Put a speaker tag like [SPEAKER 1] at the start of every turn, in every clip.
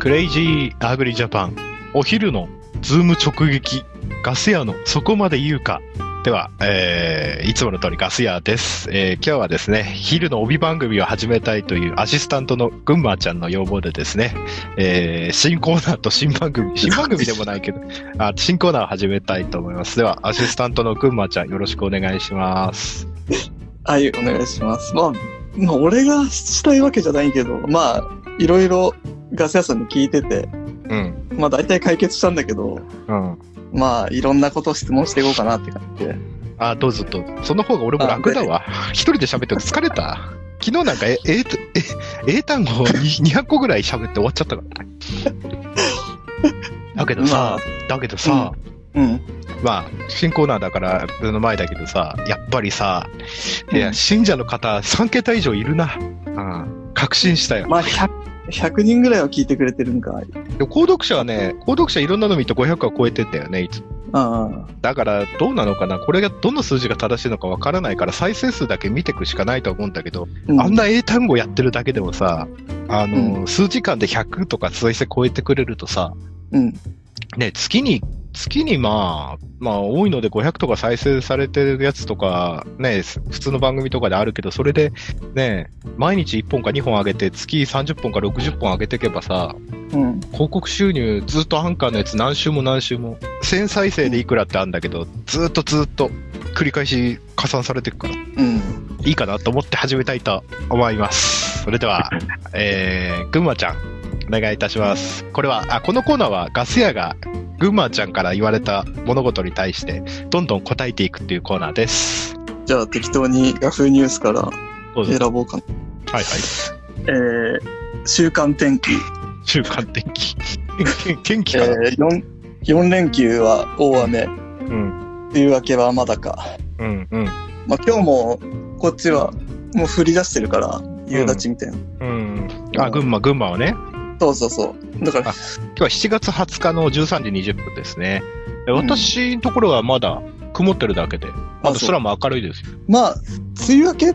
[SPEAKER 1] クレイジーアグリジャパン、お昼のズーム直撃、ガス屋のそこまで言うか。では、えー、いつもの通りガス屋です。えー、今日はですね、昼の帯番組を始めたいというアシスタントのぐんまーちゃんの要望でですね、えー、新コーナーと新番組、新番組でもないけど、あ新コーナーを始めたいと思います。では、アシスタントのぐんまーちゃんよろしくお願いします。
[SPEAKER 2] はい、お願いします。まあ、まあ、俺がしたいわけじゃないけど、まあ、いろいろガス屋さんに聞いてて、
[SPEAKER 1] うん。
[SPEAKER 2] まあ大体解決したんだけど、
[SPEAKER 1] うん。
[SPEAKER 2] まあいろんなことを質問していこうかなって感じで。
[SPEAKER 1] あ、どうぞどうぞ。その方が俺も楽だわ。一人で喋って疲れた。昨日なんか、え、え、え、英単語に200個ぐらい喋って終わっちゃったから。だけどさ、だけどさ、
[SPEAKER 2] うん。
[SPEAKER 1] まあ、新コーナーだから、その前だけどさ、やっぱりさ、いや、
[SPEAKER 2] うん
[SPEAKER 1] 信者の方3桁以上いるな。うん。確信したよ。
[SPEAKER 2] まあ100、100人ぐらいは聞いてくれてるんか。
[SPEAKER 1] でも購読者はね、購読者いろんなの見て500は超えてんだよね、いつも。
[SPEAKER 2] あ
[SPEAKER 1] だから、どうなのかな？これがどの数字が正しいのかわからないから、再生数だけ見ていくしかないと思うんだけど、
[SPEAKER 2] あ、
[SPEAKER 1] あんな英単語やってるだけでもさ、あの、
[SPEAKER 2] う
[SPEAKER 1] 数時間で100とか再生超えてくれるとさ、
[SPEAKER 2] うん。
[SPEAKER 1] ね、月に、月にまあ、まあ多いので500とか再生されてるやつとか、ね、す普通の番組とかであるけど、それでね、毎日1本か2本上げて、月30本か60本上げていけばさ、
[SPEAKER 2] うん。
[SPEAKER 1] 広告収入ずっとアンカーのやつ何週も何週も、1000再生でいくらってあるんだけど、ずっとずっと繰り返し加算されていくから、
[SPEAKER 2] うん。
[SPEAKER 1] いいかなと思って始めたいと思います。それでは、えー、ぐんまちゃん、お願いいたします。これは、あ、このコーナーはガス屋がぐんまちゃんから言われた物事に対して、どんどん答えていくっていうコーナーです。
[SPEAKER 2] じゃあ適当にヤフーニュースから。選ぼうかな。
[SPEAKER 1] はいはい。
[SPEAKER 2] えー、週間天気。
[SPEAKER 1] 週間天気。天 天気
[SPEAKER 2] え
[SPEAKER 1] かな、
[SPEAKER 2] ー、4、4連休は大雨。
[SPEAKER 1] うん。
[SPEAKER 2] 梅雨明けはまだか。
[SPEAKER 1] うんうん。
[SPEAKER 2] まあ今日もこっちはもう降り出してるから、夕立みたいな。
[SPEAKER 1] うん。あ、群馬、群馬はね。
[SPEAKER 2] そうそうそう。だから
[SPEAKER 1] あ、今日は7月20日の13時20分ですね。で私のところはまだ曇ってるだけで、まだ空も明るいですよ。
[SPEAKER 2] まあ、梅雨明け、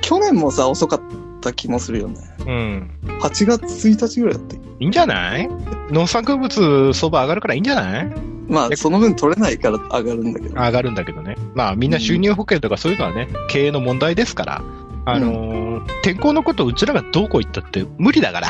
[SPEAKER 2] 去年もさ、遅かった気もするよね。
[SPEAKER 1] うん。
[SPEAKER 2] 8月1日ぐらいだったっけ？
[SPEAKER 1] いいんじゃない？農作物相場上がるからいいんじゃない？
[SPEAKER 2] まあ、
[SPEAKER 1] え
[SPEAKER 2] その分取れないから上がるんだけど。
[SPEAKER 1] 上がるんだけどね。まあみんな収入保険とかそういうのはね、経営の問題ですから。あのー天候のことをうちらがどうこう言ったって無理だから。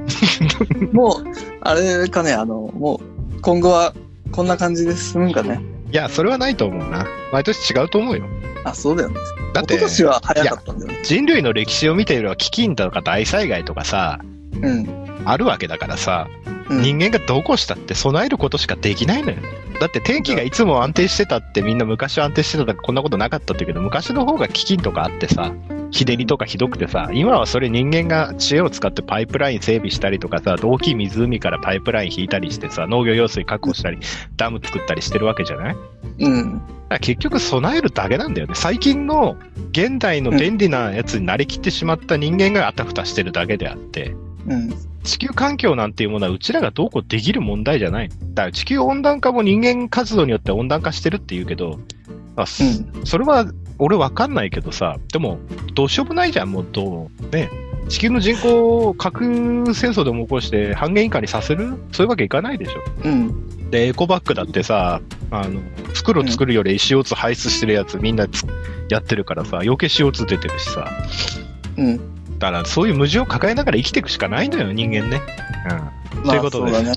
[SPEAKER 2] もう、あれかね、あの、もう、今後はこんな感じで進むんかね。
[SPEAKER 1] いや、それはないと思うな。毎年違うと思うよ。
[SPEAKER 2] あ、そうだよね。
[SPEAKER 1] だって
[SPEAKER 2] 一昨、年は早かったんだよね。
[SPEAKER 1] 人類の歴史を見ていれば飢饉とか大災害とかさ、
[SPEAKER 2] うん。
[SPEAKER 1] あるわけだからさ、
[SPEAKER 2] うん、
[SPEAKER 1] 人間がどうこうしたって備えることしかできないのよ。だって天気がいつも安定してたってみんな昔は安定してたからこんなことなかったって言うけど昔の方が飢饉とかあってさ日照りとかひどくてさ今はそれ人間が知恵を使ってパイプライン整備したりとかさ大きい湖からパイプライン引いたりしてさ農業用水確保したりダム作ったりしてるわけじゃない？
[SPEAKER 2] うん。
[SPEAKER 1] 結局備えるだけなんだよね最近の現代の便利なやつになりきってしまった人間があたふたしてるだけであって
[SPEAKER 2] うん。
[SPEAKER 1] 地球環境なんていうものはうちらがどうこうできる問題じゃない。だから地球温暖化も人間活動によって温暖化してるって言うけど、あそ
[SPEAKER 2] うん。
[SPEAKER 1] それは俺わかんないけどさ、でもどうしようもないじゃん、もうどう。ね。地球の人口を核戦争でも起こして半減以下にさせる？そういうわけいかないでしょ。
[SPEAKER 2] うん。
[SPEAKER 1] で、エコバッグだってさ、あの、袋作るより CO2 排出してるやつみんなつやってるからさ、余計 CO2 出てるしさ。
[SPEAKER 2] うん。
[SPEAKER 1] だからそういう矛盾を抱えながら生きていくしかないのよ、人間ね。うん。
[SPEAKER 2] まあ、
[SPEAKER 1] ということで
[SPEAKER 2] だね。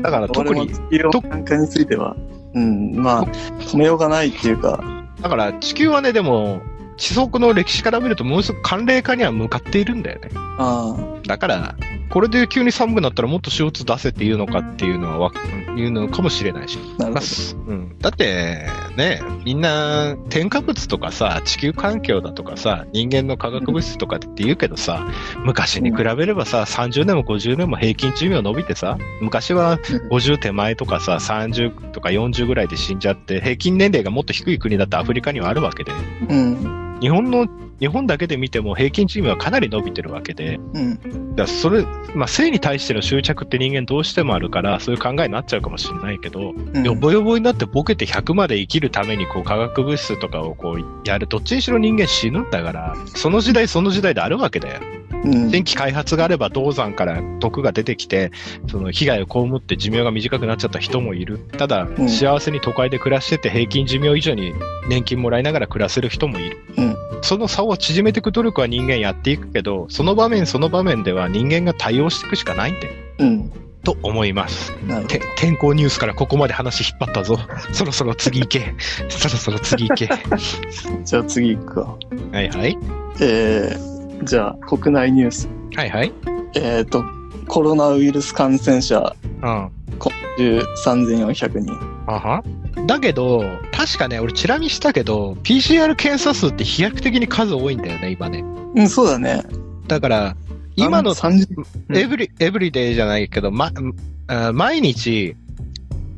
[SPEAKER 1] だから 特に
[SPEAKER 2] 俺も、地球温暖化については、うん、まあ、止めようがないっていうか、
[SPEAKER 1] だから地球はね、でも、地層の歴史から見るとものすごく寒冷化には向かっているんだよね。
[SPEAKER 2] あ
[SPEAKER 1] だから、これで急に寒くなったらもっと CO2 出せっていうのかっていうのはわ、いうのかもしれないし。
[SPEAKER 2] あ、なるほ
[SPEAKER 1] まあすうん、だって、ね、みんな添加物とかさ、地球環境だとかさ、人間の化学物質とかって言うけどさ、昔に比べればさ、30年も50年も平均寿命伸びてさ、昔は50手前とかさ、30とか40ぐらいで死んじゃって、平均年齢がもっと低い国だってアフリカにはあるわけで、
[SPEAKER 2] ど。うん。
[SPEAKER 1] 日本の、日本だけで見ても平均寿命はかなり伸びてるわけで、
[SPEAKER 2] うん。
[SPEAKER 1] だそれ、まあ、性に対しての執着って人間どうしてもあるから、そういう考えになっちゃうかもしれないけど、
[SPEAKER 2] うん
[SPEAKER 1] よぼよぼになってボケて100まで生きるためにこう化学物質とかをこうやる、どっちにしろ人間死ぬんだから、その時代その時代であるわけだよ。
[SPEAKER 2] うん。
[SPEAKER 1] 新規開発があれば銅山から毒が出てきて、その被害を被って寿命が短くなっちゃった人もいる。ただ、
[SPEAKER 2] うん
[SPEAKER 1] 幸せに都会で暮らしてて平均寿命以上に年金もらいながら暮らせる人もいる。
[SPEAKER 2] うん
[SPEAKER 1] その差を縮めていく努力は人間やっていくけど、その場面その場面では人間が対応していくしかないんだよ。
[SPEAKER 2] うん。
[SPEAKER 1] と思います。天候ニュースからここまで話引っ張ったぞ。そろそろ次行け。そろそろ次行け。
[SPEAKER 2] ど。じゃあ次行くか。
[SPEAKER 1] はいはい。
[SPEAKER 2] えー、じゃあ国内ニュース。
[SPEAKER 1] はいはい。
[SPEAKER 2] えっ、と、コロナウイルス感染者
[SPEAKER 1] うん。
[SPEAKER 2] 中3400人。
[SPEAKER 1] あはだけど、確かね、俺チラ見したけど、PCR 検査数って飛躍的に数多いんだよね、今ね。
[SPEAKER 2] うん、そうだね。
[SPEAKER 1] だから、今の
[SPEAKER 2] あ30うん
[SPEAKER 1] エブリ、エブリデイじゃないけど、ま、あ毎日、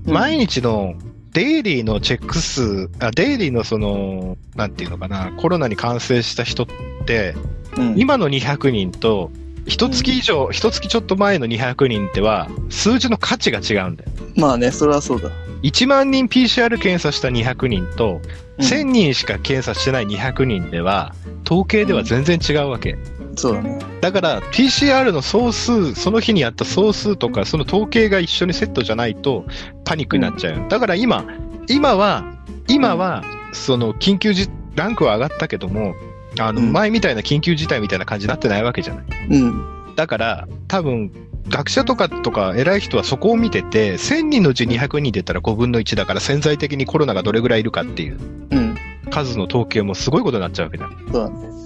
[SPEAKER 1] 毎日のデイリーのチェック数、あデイリーのその、なんていうのかな、コロナに感染した人って、
[SPEAKER 2] うん、
[SPEAKER 1] 今の200人と、一月以上、一月ちょっと前の200人っては、数字の価値が違うんだよ。
[SPEAKER 2] まあね、それはそうだ。
[SPEAKER 1] 1万人 PCR 検査した200人と、
[SPEAKER 2] うん
[SPEAKER 1] 1000人しか検査してない200人では、統計では全然違うわけ。
[SPEAKER 2] そうだね。
[SPEAKER 1] だから、PCR の総数、その日にやった総数とか、その統計が一緒にセットじゃないと、パニックになっちゃう。だから今、今は、今は、その、緊急じ、ランクは上がったけども、あの、
[SPEAKER 2] うん
[SPEAKER 1] 前みたいな緊急事態みたいな感じになってないわけじゃない。
[SPEAKER 2] うん。
[SPEAKER 1] だから、多分、学者とかとか偉い人はそこを見てて、1000人のうち200人出たら5分の1だから潜在的にコロナがどれぐらいいるかっていう
[SPEAKER 2] うん。
[SPEAKER 1] 数の統計もすごいことになっちゃうわけだ。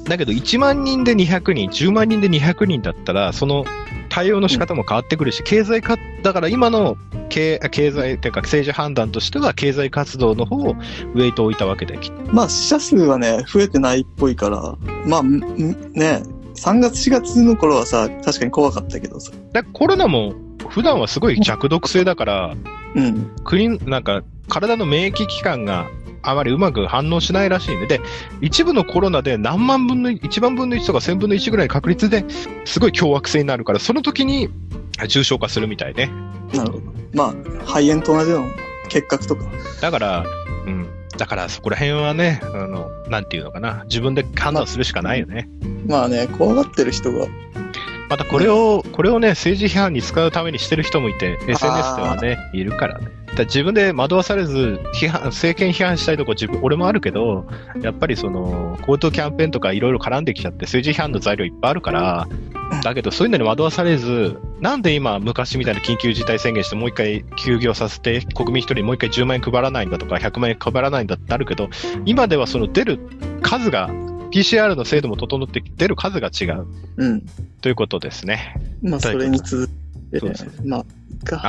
[SPEAKER 2] だ
[SPEAKER 1] けど1万人で200人、10万人で200人だったら、その対応の仕方も変わってくるし、経済か、だから今の経経済というか政治判断としては経済活動の方をウェイトを置いたわけだよ、きっと
[SPEAKER 2] まあ死者数はね、増えてないっぽいから、まあ、ね、3月4月の頃はさ、確かに怖かったけどさ。
[SPEAKER 1] だコロナも普段はすごい弱毒性だから、
[SPEAKER 2] うん。
[SPEAKER 1] 国、なんか体の免疫機関があまりうまく反応しないらしいんで、で、一部のコロナで何万分の1万分の1とか1000分の1ぐらいの確率ですごい凶悪性になるから、その時に重症化するみたいね。
[SPEAKER 2] なるほど。まあ、肺炎と同じような結核とか。
[SPEAKER 1] だから、うん。だからそこら辺はね、あの、なんていうのかな。自分で判断するしかないよね。
[SPEAKER 2] まあね、怖がってる人が、
[SPEAKER 1] またこれを、これをね、政治批判に使うためにしてる人もいて、SNS ではね、いるからね。自分で惑わされず、批判、政権批判したいとこ自分、俺もあるけど、やっぱりその、交通キャンペーンとかいろいろ絡んできちゃって、政治批判の材料いっぱいあるから、だけどそういうのに惑わされず、なんで今昔みたいな緊急事態宣言してもう一回休業させて、国民一人にもう一回10万円配らないんだとか、100万円配らないんだってなるけど、今ではその出る数が、PCR の制度も整って出る数が違う
[SPEAKER 2] うん。
[SPEAKER 1] ということですね。
[SPEAKER 2] まあ、それに続
[SPEAKER 1] そうそう
[SPEAKER 2] まあ、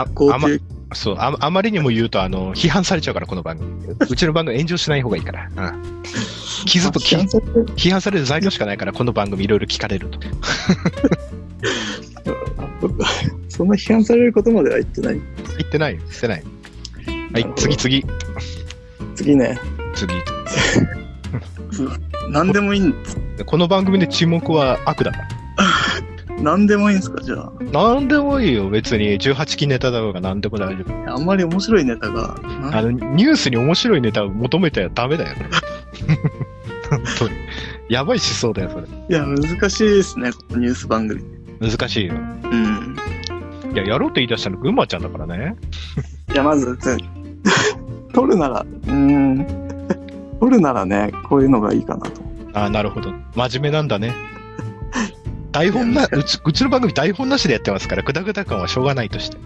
[SPEAKER 1] あ
[SPEAKER 2] か、GoTo
[SPEAKER 1] そう、ああまりにも言うと、あの、批判されちゃうから、この番組。うちの番組炎上しない方がいいから。うん。傷つき
[SPEAKER 2] 批判されてる
[SPEAKER 1] 批判される材料しかないから、この番組いろいろ聞かれると。
[SPEAKER 2] そんな批判されることまでは言ってない。
[SPEAKER 1] 言ってないよ、言ってない。はい次次。
[SPEAKER 2] 次ね、
[SPEAKER 1] 次。
[SPEAKER 2] 何でもいいん、
[SPEAKER 1] この番組で沈黙は悪だから。
[SPEAKER 2] 何でもいいんですか、じゃあ。
[SPEAKER 1] なんでもいいよ、別に。18期ネタだろうが何でも大丈夫。
[SPEAKER 2] あんまり面白いネタが、な
[SPEAKER 1] あの、ニュースに面白いネタを求めてはダメだよね。本当に。やばい思想だよ、それ。
[SPEAKER 2] いや、難しいですね、このニュース番組。
[SPEAKER 1] 難しいよ。
[SPEAKER 2] うん。
[SPEAKER 1] いや、やろうって言い出したの群馬ちゃんだからね。
[SPEAKER 2] いや、まず、つ 撮るなら、うーん。撮るならね、こういうのがいいかなと。
[SPEAKER 1] ああ、なるほど。真面目なんだね。台本な、うち、うちの番組台本なしでやってますから、グダグダ感はしょうがないとして。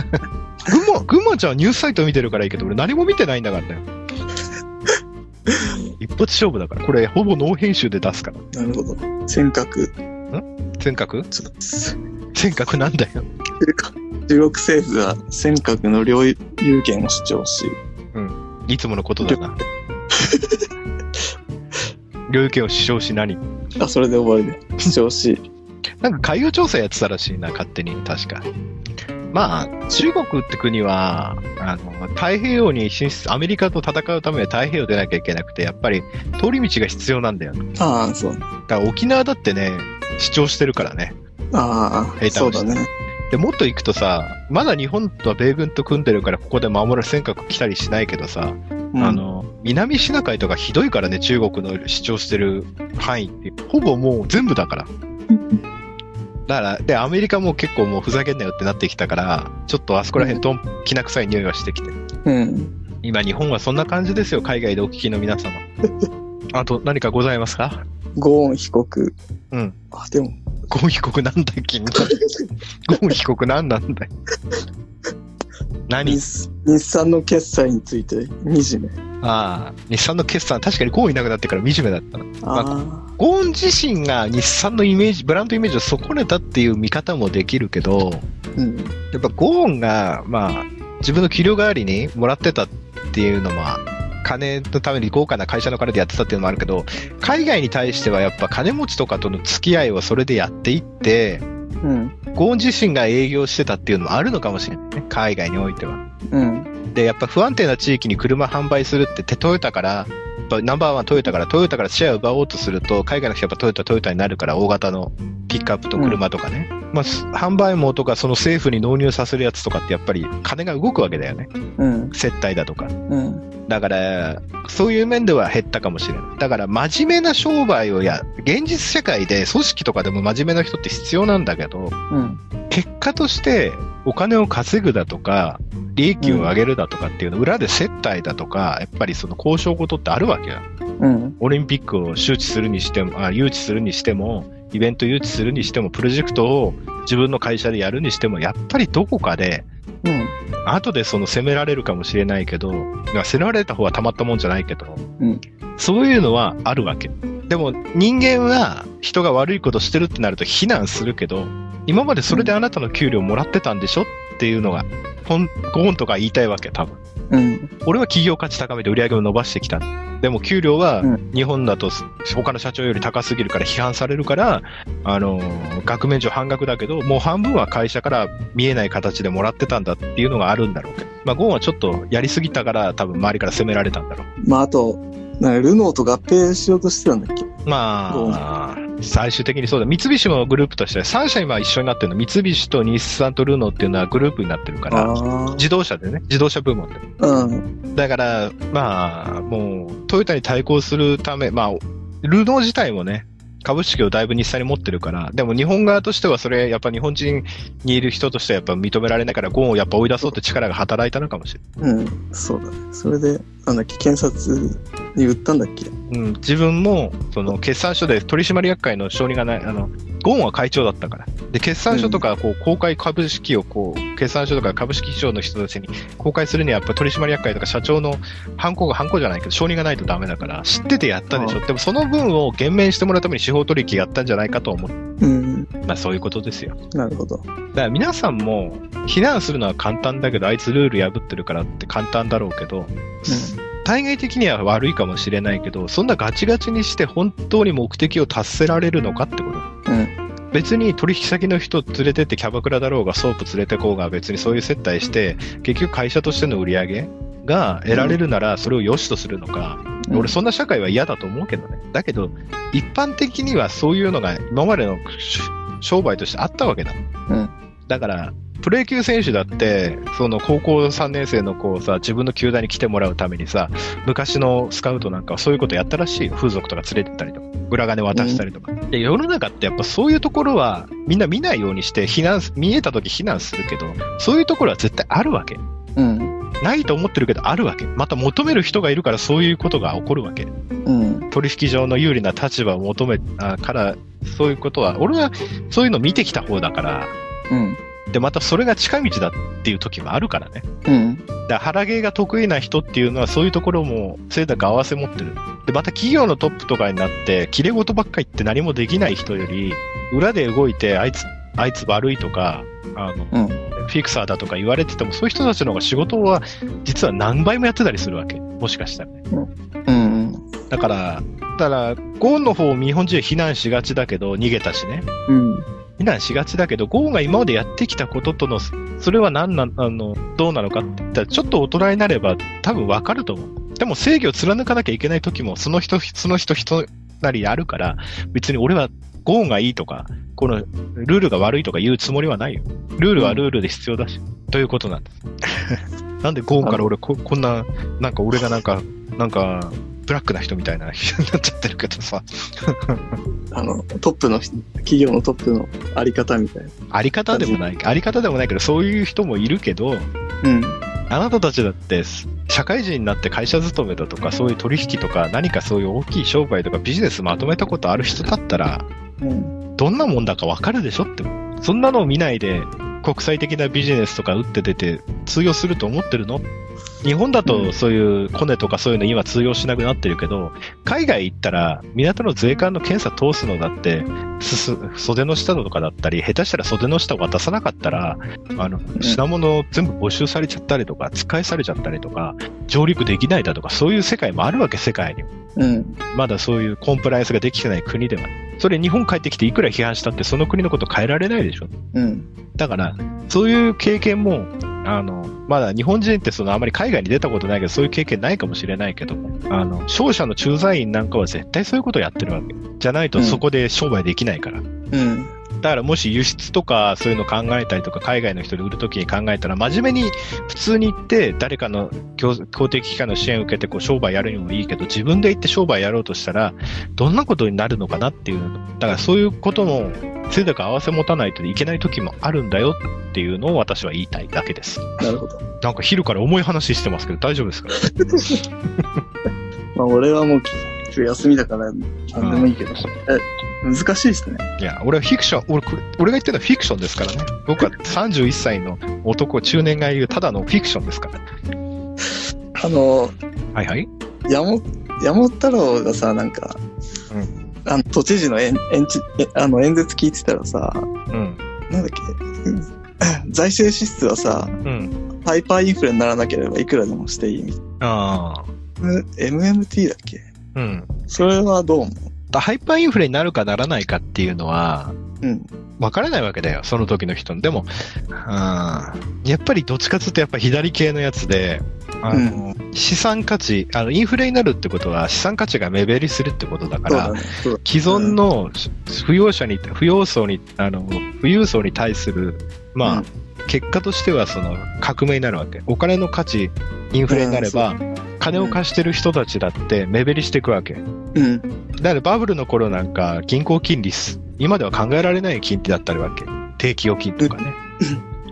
[SPEAKER 1] 群馬、群馬ちゃんはニュースサイト見てるからいいけど、俺何も見てないんだからね。一発勝負だから。これ、ほぼノー編集で出すから。
[SPEAKER 2] なるほど。尖閣。
[SPEAKER 1] 尖閣？尖閣なんだよ。
[SPEAKER 2] 中国政府は尖閣の領有権を主張し、
[SPEAKER 1] いつものことだな。領有権を主張し何？
[SPEAKER 2] あ、それで終わりで。主張し、
[SPEAKER 1] なんか海洋調査やってたらしいな、勝手に、確か。まあ、中国って国は、あの、太平洋に進出、アメリカと戦うためには太平洋出なきゃいけなくて、やっぱり通り道が必要なんだよ。だ
[SPEAKER 2] ああ、そう。
[SPEAKER 1] から沖縄だってね、主張してるからね。
[SPEAKER 2] ああ、そうだね。
[SPEAKER 1] で、もっと行くとさ、まだ日本とは米軍と組んでるから、ここで守られ尖閣来たりしないけどさ、
[SPEAKER 2] うん
[SPEAKER 1] あ、の、南シナ海とかひどいからね、中国の主張してる範囲って。ほぼもう全部だから。だから、で、アメリカも結構もうふざけんなよってなってきたから、ちょっとあそこら辺とんきな臭い匂いがしてきて。
[SPEAKER 2] うん。
[SPEAKER 1] 今日本はそんな感じですよ、海外でお聞きの皆様。あと何かございますか？
[SPEAKER 2] ゴーン被告。
[SPEAKER 1] うん。
[SPEAKER 2] あ、でも、
[SPEAKER 1] ゴーン被告なんだっけ？ゴーン被告なんなんだよ。何？
[SPEAKER 2] 日日産の決済について惨め。
[SPEAKER 1] ああ、日産の決算、確かにゴーンいなくなってから惨めだったな。
[SPEAKER 2] ああ、
[SPEAKER 1] ゴーン自身が日産のイメージ、ブランドイメージを損ねたっていう見方もできるけど、
[SPEAKER 2] うん。
[SPEAKER 1] やっぱゴーンが、まあ、自分の給料代わりにもらってたっていうのは、金のために豪華な会社の金でやってたっていうのもあるけど、海外に対してはやっぱ金持ちとかとの付き合いをそれでやっていって、
[SPEAKER 2] うん。
[SPEAKER 1] ゴーン自身が営業してたっていうのもあるのかもしれないね。海外においては。
[SPEAKER 2] うん。
[SPEAKER 1] で、やっぱ不安定な地域に車販売するって、てトヨタから、ナンバーワントヨタから、トヨタからシェアを奪おうとすると、海外の人はやっぱトヨタ、トヨタになるから、大型のピックアップと車とかね。まあ、す販売網とか、その政府に納入させるやつとかって、やっぱり金が動くわけだよね。
[SPEAKER 2] うん。
[SPEAKER 1] 接待だとか。
[SPEAKER 2] うん。
[SPEAKER 1] だから、そういう面では減ったかもしれない。だから、真面目な商売をや、現実社会で組織とかでも真面目な人って必要なんだけど、
[SPEAKER 2] うん。
[SPEAKER 1] 結果としてお金を稼ぐだとか、利益を上げるだとかっていうの、裏で接待だとか、やっぱりその交渉事ってあるわけよ。
[SPEAKER 2] うん。
[SPEAKER 1] オリンピックを周知するにしても、あ誘致するにしても、イベント誘致するにしても、プロジェクトを自分の会社でやるにしても、やっぱりどこかで、
[SPEAKER 2] うん。
[SPEAKER 1] 後でその責められるかもしれないけど、まあ責められた方はたまったもんじゃないけど、
[SPEAKER 2] うん
[SPEAKER 1] そういうのはあるわけ。でも人間は人が悪いことしてるってなると非難するけど、今までそれであなたの給料もらってたんでしょっていうのが、ほん、ゴーンとか言いたいわけ、多分。
[SPEAKER 2] うん。
[SPEAKER 1] 俺は企業価値高めて売り上げを伸ばしてきた。でも給料は
[SPEAKER 2] うん
[SPEAKER 1] 日本だと他の社長より高すぎるから批判されるから、あのー額面上半額だけど、もう半分は会社から見えない形でもらってたんだっていうのがあるんだろうけど、まあゴーンはちょっとやりすぎたから多分周りから責められたんだろう。
[SPEAKER 2] まあ、あと、ルノーと合併しようとしてたんだっけ？
[SPEAKER 1] まあ、最終的にそうだ。三菱もグループとして3社今一緒になってるの。三菱と日産とルノーっていうのはグループになってるから。自動車でね、自動車部門で。
[SPEAKER 2] うん。
[SPEAKER 1] だから、まあ、もう、トヨタに対抗するため、まあ、ルノー自体もね、株式をだいぶ日産に持ってるから、でも日本側としてはそれ、やっぱ日本人にいる人としてはやっぱ認められないから、ゴーンをやっぱ追い出そうって力が働いたのかもしれない。
[SPEAKER 2] うん。そうだね。それで、なんだっけ、検察に売ったんだっけ？
[SPEAKER 1] うん、自分も、その、決算書で取締役会の承認がない、あの、ゴーンは会長だったから。で、決算書とか、こう、公開株式を、こう、決算書とか株式市場の人たちに公開するには、やっぱ取締役会とか社長の犯行が犯行じゃないけど、承認がないとダメだから、知っててやったでしょ。でも、その分を減免してもらうために司法取引やったんじゃないかと思う。
[SPEAKER 2] うん。
[SPEAKER 1] まあ、そういうことですよ。
[SPEAKER 2] なるほど。
[SPEAKER 1] だから皆さんも、非難するのは簡単だけど、あいつルール破ってるからって簡単だろうけど、対外的には悪いかもしれないけど、そんなガチガチにして本当に目的を達せられるのかってこと。
[SPEAKER 2] うん。
[SPEAKER 1] 別に取引先の人連れてってキャバクラだろうがソープ連れてこうが別にそういう接待して、結局会社としての売り上げが得られるならそれを良しとするのか、
[SPEAKER 2] うん。
[SPEAKER 1] 俺そんな社会は嫌だと思うけどね。だけど、一般的にはそういうのが今までのし商売としてあったわけだ。
[SPEAKER 2] うん
[SPEAKER 1] だから、プロ野球選手だって、その高校3年生の子をさ、自分の球団に来てもらうためにさ、昔のスカウトなんかはそういうことやったらしいよ。風俗とか連れてったりとか、裏金渡したりとか。で、世の中ってやっぱそういうところはみんな見ないようにして、非難す、見えた時非難するけど、そういうところは絶対あるわけ。
[SPEAKER 2] うん。
[SPEAKER 1] ないと思ってるけどあるわけ。また求める人がいるからそういうことが起こるわけ。
[SPEAKER 2] うん。
[SPEAKER 1] 取引上の有利な立場を求めあから、そういうことは、俺はそういうの見てきた方だから、
[SPEAKER 2] うん。
[SPEAKER 1] で、またそれが近道だっていう時もあるからね。
[SPEAKER 2] うん。
[SPEAKER 1] だから腹芸が得意な人っていうのはそういうところも、それだけ合わせ持ってる。で、また企業のトップとかになって、綺麗事ばっかり言って何もできない人より、裏で動いて、あいつ、あいつ悪いとか、あの、
[SPEAKER 2] うん。
[SPEAKER 1] フィクサーだとか言われてても、そういう人たちの方が仕事は、実は何倍もやってたりするわけ。もしかしたらね。
[SPEAKER 2] うん。
[SPEAKER 1] だから、だから、ゴーンの方を日本人は非難しがちだけど、逃げたしね。
[SPEAKER 2] うん。
[SPEAKER 1] 非難しがちだけど、ゴーンが今までやってきたこととの、それは何な、あの、どうなのかって言ったら、ちょっと大人になれば多分わかると思う。でも正義を貫かなきゃいけない時も、その人、その人、人なりあるから、別に俺はゴーンがいいとか、このルールが悪いとか言うつもりはないよ。ルールはルールで必要だし、ということなんです。なんでゴーンから俺こ、こんな、なんか俺がなんか、なんか、ブラックな人みたいな人になっちゃってるけどさ。
[SPEAKER 2] あの、トップの人、企業のトップのあり方みたいな。
[SPEAKER 1] あり方でもない、あり方でもないけど、そういう人もいるけど、
[SPEAKER 2] うん。
[SPEAKER 1] あなたたちだって、社会人になって会社勤めだとか、そういう取引とか、何かそういう大きい商売とかビジネスまとめたことある人だったら、
[SPEAKER 2] うん。
[SPEAKER 1] どんなもんだかわかるでしょって。そんなのを見ないで、国際的なビジネスとか打って出て通用すると思ってるの？日本だとそういうコネとかそういうの今通用しなくなってるけど、海外行ったら港の税関の検査通すのだって、袖の下とかだったり、下手したら袖の下を渡さなかったら、あの、品物を全部没収されちゃったりとか、使いされちゃったりとか、上陸できないだとか、そういう世界もあるわけ、世界には。
[SPEAKER 2] うん。
[SPEAKER 1] まだそういうコンプライアンスができてない国では。それ日本帰ってきていくら批判したってその国のこと変えられないでしょ。
[SPEAKER 2] うん。
[SPEAKER 1] だから、そういう経験も、あの、まだ日本人ってそのあまり海外に出たことないけど、そういう経験ないかもしれないけども、あの、商社の駐在員なんかは絶対そういうことをやってるわけ。じゃないと
[SPEAKER 2] うん
[SPEAKER 1] そこで商売できないから。
[SPEAKER 2] うん。
[SPEAKER 1] だからもし輸出とかそういうの考えたりとか、海外の人に売るときに考えたら、真面目に普通に行って、誰かの公公的機関の支援を受けてこう商売やるにもいいけど、自分で行って商売やろうとしたら、どんなことになるのかなっていう、だからそういうことも、ついだか合わせ持たないといけない時もあるんだよっていうのを私は言いたいだけです。
[SPEAKER 2] なるほど。
[SPEAKER 1] なんか昼から重い話してますけど大丈夫ですか？
[SPEAKER 2] まあ、俺はもうき今日休みだから、なんでもいいけど。え、難しいですね。
[SPEAKER 1] いや、俺はフィクション、俺、俺が言ってるのはフィクションですからね。僕は31歳の男、中年が言うただのフィクションですから。
[SPEAKER 2] あの、
[SPEAKER 1] はいはい。
[SPEAKER 2] 山本、太郎がさ、なんか、
[SPEAKER 1] うん
[SPEAKER 2] あの、都知事の演あの演説聞いてたらさ、
[SPEAKER 1] うん。
[SPEAKER 2] なんだっけ、うん財政支出はさ、
[SPEAKER 1] うん。
[SPEAKER 2] ハイパーインフレにならなければいくらでもしていいみたい
[SPEAKER 1] ああ。
[SPEAKER 2] な。MMT だっけ？
[SPEAKER 1] うん。
[SPEAKER 2] それはどう思
[SPEAKER 1] ハイパーインフレになるかならないかっていうのは、
[SPEAKER 2] ううん。
[SPEAKER 1] わからないわけだよ、その時の人の。でも、うん、やっぱりどっちかっていうとやっぱ左系のやつで、あの、資産価値、あの、インフレになるってことは資産価値が目減りするってことだから、
[SPEAKER 2] ね。そうだ
[SPEAKER 1] 既存の扶養者に、扶養層に、あの、富裕層に対する、まあ、
[SPEAKER 2] うん
[SPEAKER 1] 結果としてはその革命になるわけ。お金の価値、インフレになれば、金を貸してる人たちだって目減りしていくわけ。
[SPEAKER 2] うん。
[SPEAKER 1] だからバブルの頃なんか銀行金利す、今では考えられない金利だったわけ。定期預金とかね。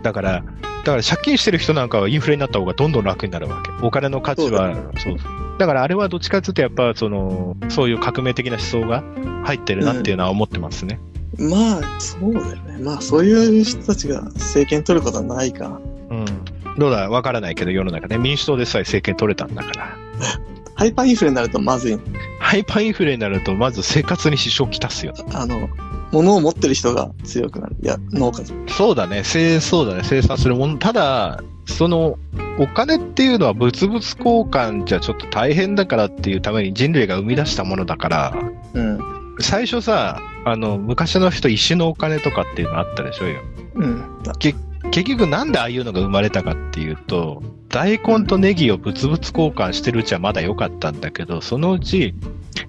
[SPEAKER 1] だから、だから借金してる人なんかはインフレになった方がどんどん楽になるわけ。お金の価値は、そうだからあれはどっちかというとやっぱその、そういう革命的な思想が入ってるなっていうのは思ってますね。
[SPEAKER 2] まあ、そうだよね。まあ、そういう人たちが政権取ることはないか。
[SPEAKER 1] うん。どうだわからないけど世の中ね、民主党でさえ政権取れたんだから。
[SPEAKER 2] ハイパーインフレになるとまずい。
[SPEAKER 1] ハイパーインフレになるとまず生活に支障をきたすよ。
[SPEAKER 2] あの、物を持ってる人が強くなる。いや、農家と
[SPEAKER 1] そうだね、生そうだね、生産するもの。ただ、その、お金っていうのは物々交換じゃちょっと大変だからっていうために人類が生み出したものだから、
[SPEAKER 2] うん。
[SPEAKER 1] 最初さ、あの、昔の人石のお金とかっていうのあったでしょうよ。
[SPEAKER 2] うん。
[SPEAKER 1] 結結局なんでああいうのが生まれたかっていうと、大根とネギを物々交換してるうちはまだ良かったんだけど、そのうち、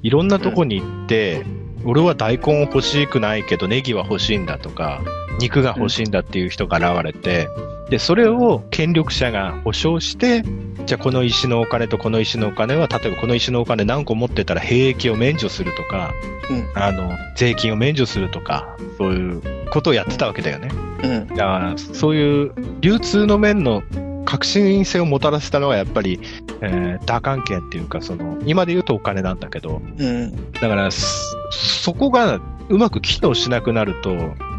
[SPEAKER 1] いろんなとこに行って、俺は大根欲しくないけどネギは欲しいんだとか、肉が欲しいんだっていう人が現れて、で、それを権力者が保証して、じゃあこの石のお金とこの石のお金は、例えばこの石のお金何個持ってたら兵役を免除するとか、
[SPEAKER 2] うん
[SPEAKER 1] あの、税金を免除するとか、そういうことをやってたわけだよね。
[SPEAKER 2] うん。
[SPEAKER 1] だから、そういう流通の面の革新性をもたらしたのはやっぱり、えー、打関係っていうか、その、今で言うとお金なんだけど、
[SPEAKER 2] うん。
[SPEAKER 1] だから、そそこがうまく機能しなくなると、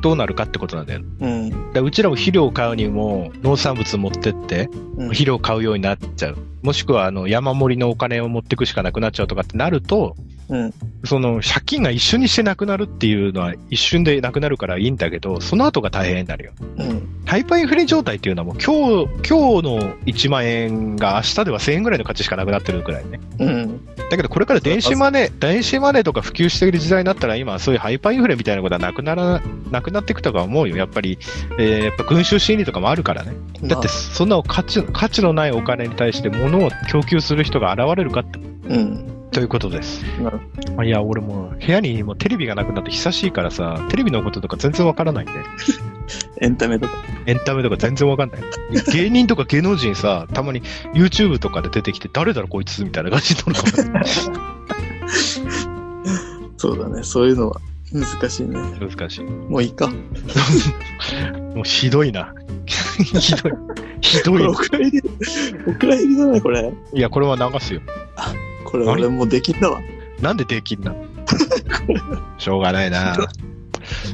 [SPEAKER 1] どうなるかってことなんだよ。
[SPEAKER 2] うん。
[SPEAKER 1] だうちらも肥料を買うにも、農産物持ってって、
[SPEAKER 2] うん
[SPEAKER 1] 肥料を買うようになっちゃう。もしくは、あの、山盛りのお金を持っていくしかなくなっちゃうとかってなると、
[SPEAKER 2] うん。
[SPEAKER 1] その借金が一瞬にしてなくなるっていうのは一瞬でなくなるからいいんだけど、その後が大変になるよ。
[SPEAKER 2] うん。
[SPEAKER 1] ハイパーインフレ状態っていうのはもう今日、今日の1万円が明日では1000円ぐらいの価値しかなくなってるくらいね。
[SPEAKER 2] うん。
[SPEAKER 1] だけどこれから電子マネー、電子マネーとか普及している時代になったら今そういうハイパーインフレみたいなことはなくなら、なくなっていくとか思うよ。やっぱり、えーやっぱ群衆心理とかもあるからね。だってそんな価値、価値のないお金に対して物を供給する人が現れるかって、
[SPEAKER 2] うん。
[SPEAKER 1] ということです。いや、俺もう部屋にもうテレビがなくなって久しいからさ、テレビのこととか全然わからないんで。
[SPEAKER 2] エンタメとか。
[SPEAKER 1] エンタメとか全然わかんない。芸人とか芸能人さ、たまに YouTube とかで出てきて、誰だろこいつみたいな感じになるかも。
[SPEAKER 2] そうだね。そういうのは難しいね。
[SPEAKER 1] 難しい。
[SPEAKER 2] もういいか。
[SPEAKER 1] もうひどいな。ひどい。ひどい
[SPEAKER 2] お。蔵入り、お蔵入りだね、これ。
[SPEAKER 1] いや、これは流すよ。
[SPEAKER 2] これ、俺もうできんだわ。
[SPEAKER 1] なんでできんな しょうがないな。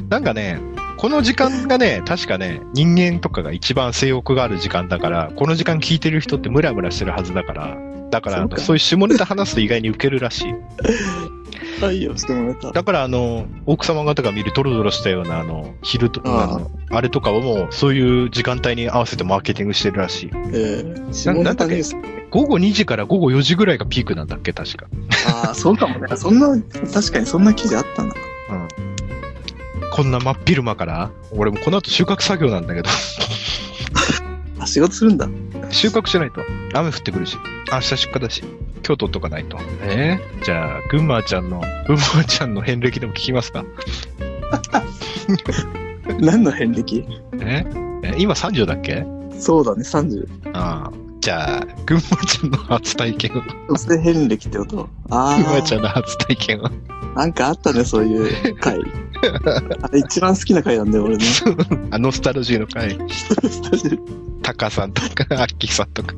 [SPEAKER 1] なんかね、この時間がね、確かね、人間とかが一番性欲がある時間だから、この時間聞いてる人ってムラムラしてるはずだから、だから、
[SPEAKER 2] そうか
[SPEAKER 1] そういう下ネタ話すと意外にウケるらしい。
[SPEAKER 2] はいよ、してもらえた。
[SPEAKER 1] だから、あの、奥様方が見るドロドロしたような、あの、昼と、
[SPEAKER 2] あ
[SPEAKER 1] の、あれとかをもう、そういう時間帯に合わせてマーケティングしてるらしい。
[SPEAKER 2] えー、下ネタニュース。
[SPEAKER 1] 午後2時から午後4時ぐらいがピークなんだっけ、確か。
[SPEAKER 2] ああ、そうかもね。そんな、確かにそんな記事あったんだ。
[SPEAKER 1] うん。こんな真っ昼間から、俺もこの後収穫作業なんだけど、
[SPEAKER 2] あ、仕事するんだ。
[SPEAKER 1] 収穫しないと。雨降ってくるし。明日出荷だし。今日取っとかないと。え？ー、じゃあ、群馬ちゃんの、群馬ちゃんの遍歴でも聞きますか？
[SPEAKER 2] 何の遍歴？
[SPEAKER 1] え？え今30だっけ？
[SPEAKER 2] そうだね、30。
[SPEAKER 1] ああ。じゃあ、群馬ちゃんの初体験を。
[SPEAKER 2] 女性遍歴ってこと？あ
[SPEAKER 1] 群馬ち
[SPEAKER 2] あ、
[SPEAKER 1] ゃんの初体験を。
[SPEAKER 2] なんかあったね、そういう回。あれ一番好きな回なんだよ、俺ね。
[SPEAKER 1] あノスタルジーの回。
[SPEAKER 2] スタジ
[SPEAKER 1] タカさんとか、アッキーさんとか。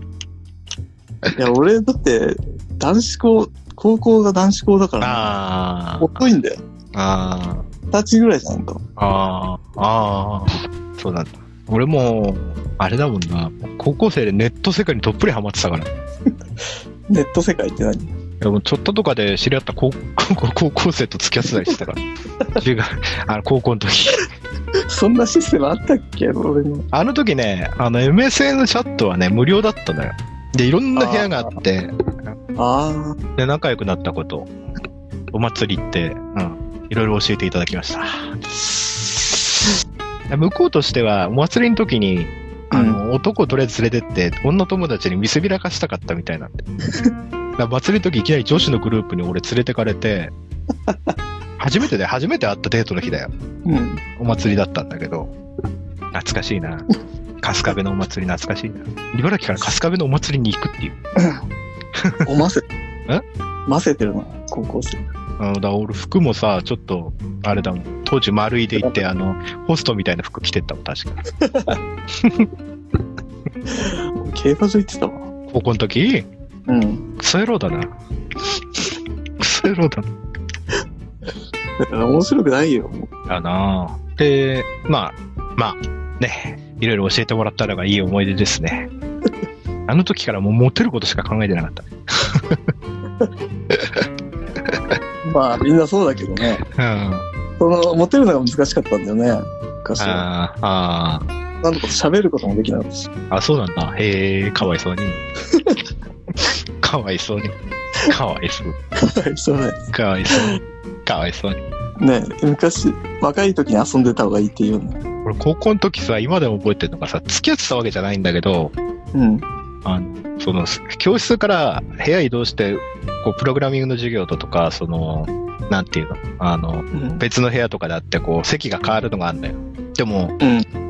[SPEAKER 2] オいや、俺、だって、男子校、高校が男子校だから、
[SPEAKER 1] ああ。
[SPEAKER 2] 遅いんだよ。
[SPEAKER 1] あ
[SPEAKER 2] 二十歳ぐらいじゃんか。
[SPEAKER 1] あ。ああ。ああ。そうなんだ。俺も、あれだもんな。高校生でネット世界にどっぷりハマってたから。い
[SPEAKER 2] ネット世界って何？
[SPEAKER 1] やもうちょっととかで知り合った高高 高校生と付き合ってたりしてたから。中学、あの、高校の時。
[SPEAKER 2] そんなシステムあったっけ？俺の。
[SPEAKER 1] あの時ね、あの、MSN チャットはね、無料だったのよ。で、いろんな部屋があって、
[SPEAKER 2] あ
[SPEAKER 1] で、仲良くなったこと、お祭り行って、うん、いろいろ教えていただきました。向こうとしては、お祭りの時に、あの、男をとりあえず連れてって、女友達に見せびらかしたかったみたいなんで。だ祭りの時いきなり女子のグループに俺連れてかれて、初めてで、初めて会ったデートの日だよ。
[SPEAKER 2] あ、うん。
[SPEAKER 1] お祭りだったんだけど、懐かしいな。春日部のお祭り懐かしいな。茨城から春日部のお祭りに行くっていう。
[SPEAKER 2] おませ。
[SPEAKER 1] え？
[SPEAKER 2] ませてるな、高校生。
[SPEAKER 1] あの、だ俺服もさ、ちょっと、あれだもん。当時丸いで行って、あの、ホストみたいな服着てったもん、確か。
[SPEAKER 2] 俺 競馬場行ってたわ。
[SPEAKER 1] 高校の時？
[SPEAKER 2] うん。
[SPEAKER 1] クソ野郎だな。クソ野郎だな。
[SPEAKER 2] だから面白くないよ。
[SPEAKER 1] だなで、まあ、まあ、ね、いろいろ教えてもらったのがいい思い出ですね。あの時からもうモテることしか考えてなかった。
[SPEAKER 2] まあ、みんなそうだけどね。
[SPEAKER 1] うん。
[SPEAKER 2] その、モテるのが難しかったんだよね。昔は。
[SPEAKER 1] あーあ
[SPEAKER 2] なんとか喋ることもできなかったし。
[SPEAKER 1] ー、あ、そうなんだ。へえ、かわいそうに。かわいそうに。かわいそう。
[SPEAKER 2] はい、そうね。
[SPEAKER 1] かわいそうに。かわいそうに。
[SPEAKER 2] ね昔、若い時に遊んでた方がいいって言うの。
[SPEAKER 1] 俺、高校の時さ、今でも覚えてるのがさ、付き合ってたわけじゃないんだけど、
[SPEAKER 2] うん。
[SPEAKER 1] あの、その、教室から部屋移動して、こう、プログラミングの授業だとか、その、なんていうのあの、
[SPEAKER 2] うん。
[SPEAKER 1] 別の部屋とかであって、こう、席が変わるのがあるんだよ。でも、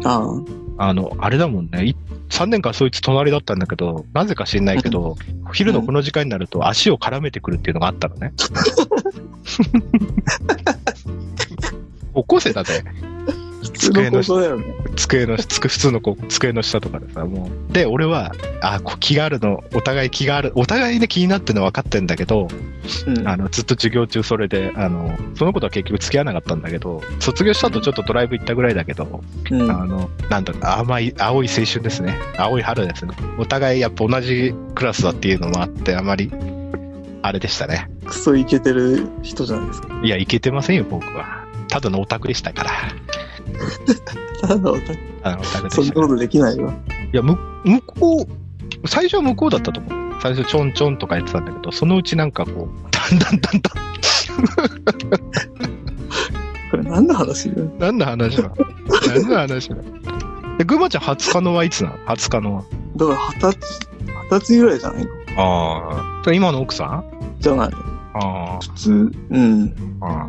[SPEAKER 2] あ
[SPEAKER 1] あの、あれだもんね。い3年間そいつ隣だったんだけど、なぜか知んないけど、昼のこの時間になると足を絡めてくるっていうのがあったのね。高校生だぜ。
[SPEAKER 2] あ、普通の高校だよね。
[SPEAKER 1] 机の、普通のこう机の下とかでさ、もう。で、俺は、あ、気があるの、お互い気がある、お互いで気になってるの分かってんだけど、
[SPEAKER 2] うん。
[SPEAKER 1] あの、ずっと授業中それで、あの、そのことは結局付き合わなかったんだけど、卒業した後ちょっとドライブ行ったぐらいだけど、
[SPEAKER 2] うん。
[SPEAKER 1] あの、なんだろう、甘い、青い青春ですね。青い春ですね。お互いやっぱ同じクラスだっていうのもあって、あまり、あれでしたね。
[SPEAKER 2] クソイケてる人じゃないですか。
[SPEAKER 1] いや、いけてませんよ、僕は。ただのオタクでしたから。
[SPEAKER 2] ただ、
[SPEAKER 1] のオタクでした。
[SPEAKER 2] そんなことできないよ。
[SPEAKER 1] いや、む、向こう、最初は向こうだったと思う。最初ちょんちょんとか言ってたんだけど、そのうちなんかこう、だんだんだんだ
[SPEAKER 2] これ何の話だよ。
[SPEAKER 1] ん、何の話だ？何の話だ？で、ぐまちゃん初日のはいつなの？初日のは。
[SPEAKER 2] だから二十歳、二十歳ぐらいじゃないの？
[SPEAKER 1] ああ。今の奥さん？
[SPEAKER 2] じゃない
[SPEAKER 1] あ
[SPEAKER 2] 普通。うん。
[SPEAKER 1] あ。あ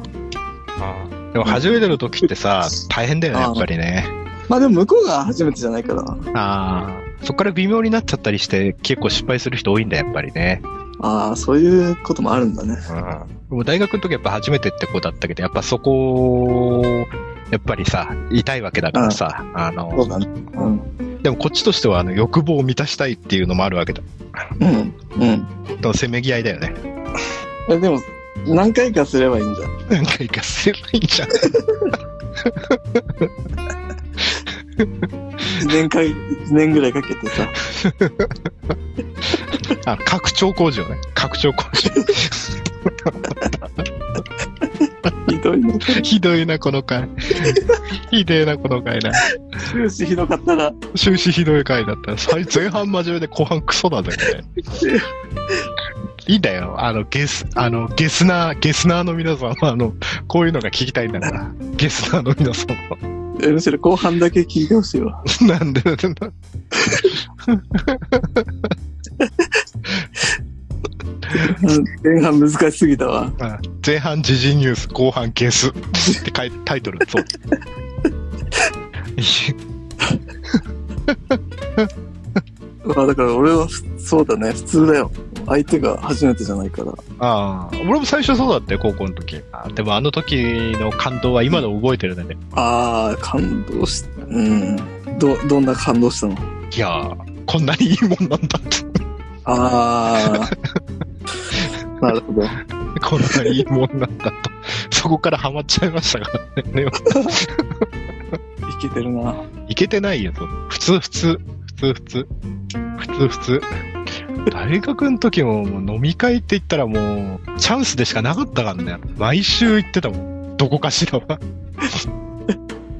[SPEAKER 1] あ。でも初めての時ってさ、大変だよね、やっぱりね。
[SPEAKER 2] まあでも向こうが初めてじゃないからな。
[SPEAKER 1] ああ。そっから微妙になっちゃったりして、結構失敗する人多いんだ、やっぱりね。
[SPEAKER 2] ああ、そういうこともあるんだね。
[SPEAKER 1] うん。もう大学の時やっぱ初めてって子だったけど、やっぱそこ、やっぱりさ、痛いわけだからさ、あ
[SPEAKER 2] そう
[SPEAKER 1] の、
[SPEAKER 2] だね。うん。
[SPEAKER 1] でもこっちとしてはあの欲望を満たしたいっていうのもあるわけだ。
[SPEAKER 2] うん。うん。
[SPEAKER 1] のせめぎ合いだよね。
[SPEAKER 2] えでも、何回かすればいいんじゃん。
[SPEAKER 1] 何回かすればいいじゃん。
[SPEAKER 2] 一年か、一年ぐらいかけてさ。
[SPEAKER 1] あ、拡張工場ね。拡張工場。
[SPEAKER 2] ひどいね。
[SPEAKER 1] ひどいな、この回。ひでえな、この回な。
[SPEAKER 2] 終始ひどかったら、
[SPEAKER 1] 終始ひどい回だった。最前半真面目で後半クソだぜ、これ。いいんだよ。あの、ゲス、あの、ゲスナー、ゲスナーの皆さんは、あの、こういうのが聞きたいんだから。ゲスナーの皆さんは。
[SPEAKER 2] えむしろ後半だけ聞いてほしいわ。
[SPEAKER 1] なんで、
[SPEAKER 2] 前半難しすぎたわ。
[SPEAKER 1] あ前半時事ニュース、後半ゲスって書いてタイトル、そう。
[SPEAKER 2] まあだから俺はふそうだね、普通だよ。相手が初めてじゃないから。
[SPEAKER 1] ああ、俺も最初そうだったよ、高校の時。あでもあの時の感動は今でも覚えてるね。
[SPEAKER 2] ああ、感動し、うん。ど、どんな感動したの？
[SPEAKER 1] いやー、こんなにいいもんなんだって。
[SPEAKER 2] ああ。なるほど。
[SPEAKER 1] こんなにいいもんなんだと。そこからハマっちゃいましたからね。
[SPEAKER 2] いけ てるな。
[SPEAKER 1] いけてないよ、と普通、普通。普通、普通。普通、普通。大学の時ももう飲み会って言ったらもう、チャンスでしかなかったからね。毎週行ってたもん。どこかしらは。